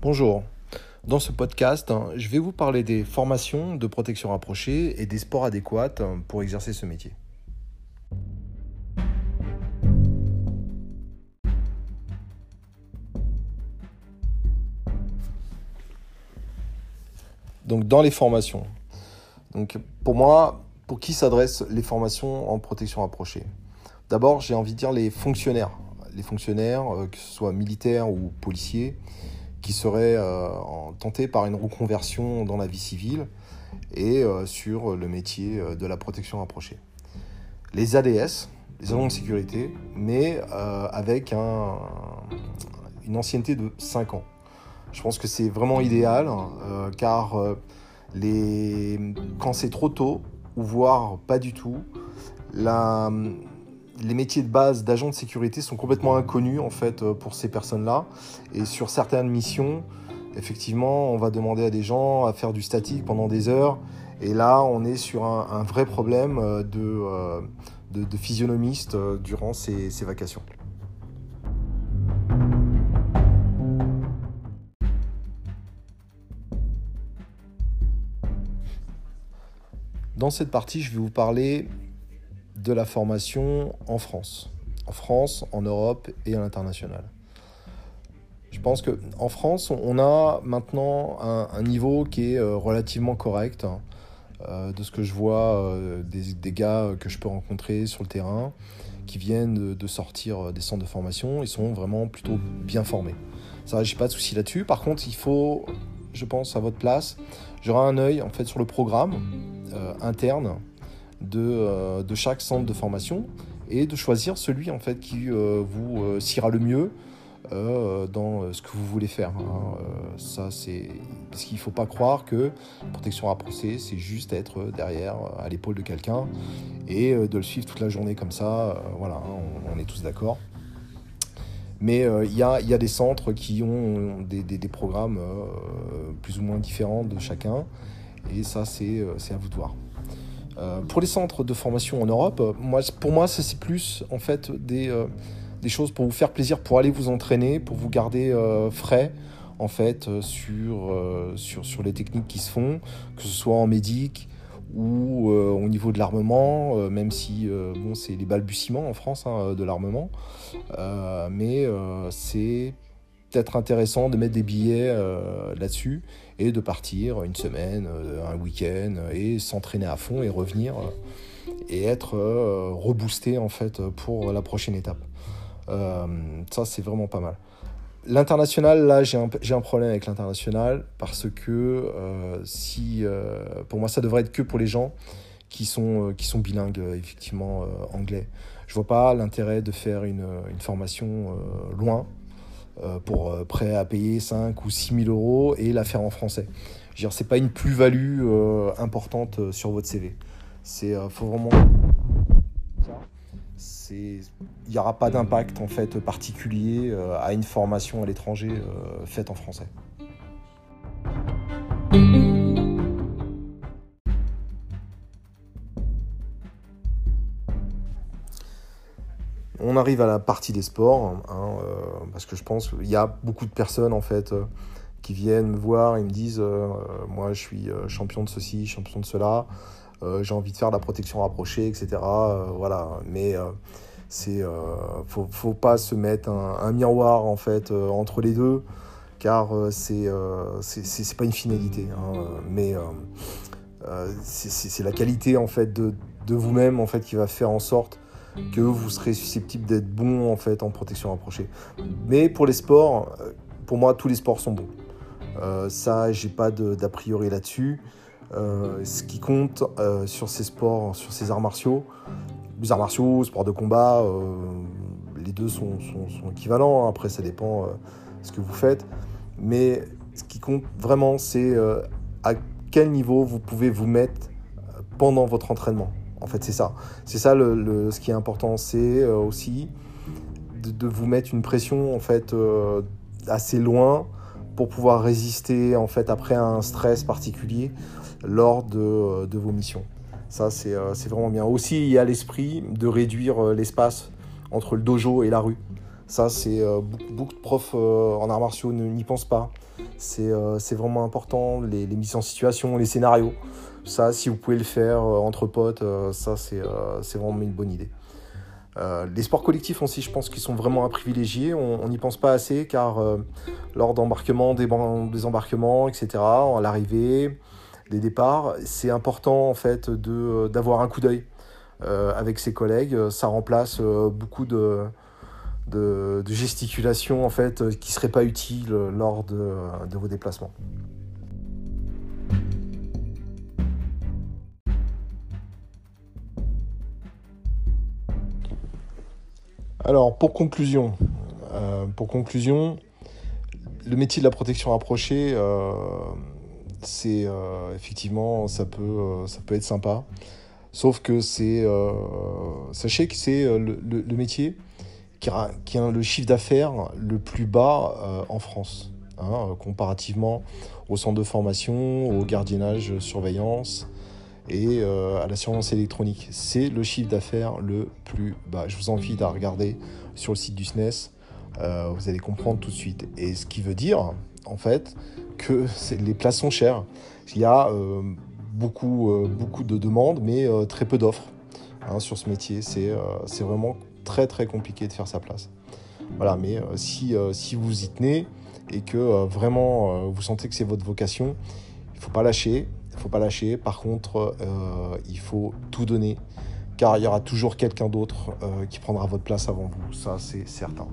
Bonjour. Dans ce podcast, je vais vous parler des formations de protection rapprochée et des sports adéquats pour exercer ce métier. Donc dans les formations. Donc pour moi, pour qui s'adressent les formations en protection rapprochée? D'abord, j'ai envie de dire les fonctionnaires. Les fonctionnaires, euh, que ce soit militaires ou policiers, qui seraient euh, tentés par une reconversion dans la vie civile et euh, sur le métier de la protection rapprochée. Les ADS, les agents de sécurité, mais avec un, une ancienneté de 5 ans. Je pense que c'est vraiment idéal car les... quand c'est trop tôt, ou voire pas du tout, la, les métiers de base d'agent de sécurité sont complètement inconnus en fait euh, pour ces personnes-là. Et sur certaines missions, effectivement, on va demander à des gens à faire du statique pendant des heures. Et là, on est sur un, vrai problème euh, euh, de, de, physionomiste durant ces, ces vacations. Dans cette partie, je vais vous parler de la formation en France. En France, en Europe et à l'international. Je pense qu'en France, on a maintenant un, niveau qui est euh, relativement correct euh, de ce que je vois euh, des, gars que je peux rencontrer sur le terrain qui viennent de, sortir des centres de formation. Ils sont vraiment plutôt bien formés. Ça, j'ai pas de souci là-dessus. Par contre, il faut, je pense, à votre place, j'aurai un œil en fait sur le programme interne euh, de, chaque centre de formation et de choisir celui en fait qui euh, vous euh, sera le mieux dans ce que vous voulez faire. Hein. ça, c'est parce qu'il ne faut pas croire que protection rapprochée, c'est juste être derrière, à l'épaule de quelqu'un et de le suivre toute la journée comme ça. voilà, hein, on, est tous d'accord. Mais il y, a, des centres qui ont des, des programmes plus ou moins différents de chacun. Et ça, c'est à vous de voir. Euh, pour les centres de formation en Europe, euh, moi, pour moi, c'est plus en fait des, euh, des, choses pour vous faire plaisir, pour aller vous entraîner, pour vous garder frais en fait sur, sur, sur, les techniques qui se font, que ce soit en médic ou au niveau de l'armement, même si bon, c'est les balbutiements en France hein, de l'armement, mais c'est peut-être intéressant de mettre des billets euh, là-dessus et de partir une semaine, euh, un week-end et s'entraîner à fond et revenir euh, et être reboosté en fait pour la prochaine étape. ça c'est vraiment pas mal. L'international, là j'ai un, problème avec l'international parce que si pour moi ça devrait être que pour les gens qui sont, qui sont bilingues effectivement anglais. Je vois pas l'intérêt de faire une, formation euh, pour euh, prêt à payer 5 ou 6 000 euros et la faire en français. Ce n'est pas une plus-value euh, importante sur votre CV. Faut vraiment il n'y aura pas d'impact en fait particulier à une formation à l'étranger faite en français. on arrive à la partie des sports, hein, euh, parce que je pense qu'il y a beaucoup de personnes en fait euh, qui viennent me voir et me disent euh, moi je suis champion de ceci, champion de cela, j'ai envie de faire la protection rapprochée, etc. voilà, mais c'est faut, faut, pas se mettre un, miroir en fait entre les deux, car c'est c'est pas une finalité, hein, mais c'est la qualité en fait de, de vous-même en fait qui va faire en sorte que vous serez susceptible d'être bon en fait en protection rapprochée. Mais pour les sports, euh, pour moi tous les sports sont bons. Euh, ça, j'ai pas d'a priori là-dessus. Euh, ce qui compte euh, sur ces sports, sur ces arts martiaux, les arts martiaux, sports de combat, les deux sont, sont, équivalents. Hein. Après, ça dépend ce que vous faites. Mais ce qui compte vraiment, c'est à quel niveau vous pouvez vous mettre pendant votre entraînement. En fait, c'est ça. C'est ça ce qui est important. C'est euh, aussi de, vous mettre une pression en fait euh, assez loin pour pouvoir résister en fait après un stress particulier lors de, euh, de vos missions. Ça, c'est vraiment bien. Aussi, il y a l'esprit de réduire l'espace entre le dojo et la rue. Ça, c'est beaucoup, de profs en arts martiaux n'y pensent pas. C'est vraiment important, les, les, mises en situation, les scénarios. Ça, si vous pouvez le faire entre potes, ça, c'est vraiment une bonne idée. Euh, les sports collectifs aussi, je pense qu'ils sont vraiment à privilégier. On n'y pense pas assez car euh, lors d'embarquement, des, embarquements, etc., à l'arrivée, des départs, c'est important en fait d'avoir un coup d'œil euh, avec ses collègues. Ça remplace beaucoup de, de, de, gesticulations en fait qui seraient pas utiles lors de, de vos déplacements. Alors, pour conclusion, euh, pour conclusion, le métier de la protection rapprochée, euh, c'est euh, effectivement, ça peut, ça peut être sympa. Sauf que c'est, sachez que c'est le, métier qui a, le chiffre d'affaires le plus bas en France, hein, comparativement au centre de formation, au gardiennage, surveillance, et euh, à la surveillance électronique. C'est le chiffre d'affaires le plus bas. Je vous invite à regarder sur le site du SNES. Euh, vous allez comprendre tout de suite. Et ce qui veut dire, en fait, que les places sont chères. Il y a euh, beaucoup, beaucoup de demandes, mais très peu d'offres hein, sur ce métier. C'est vraiment très très compliqué de faire sa place. Voilà, mais si, si vous y tenez et que vraiment vous sentez que c'est votre vocation, il faut pas lâcher il faut pas lâcher. Par contre, euh, il faut tout donner, car il y aura toujours quelqu'un d'autre euh, qui prendra votre place avant vous. Ça, c'est certain.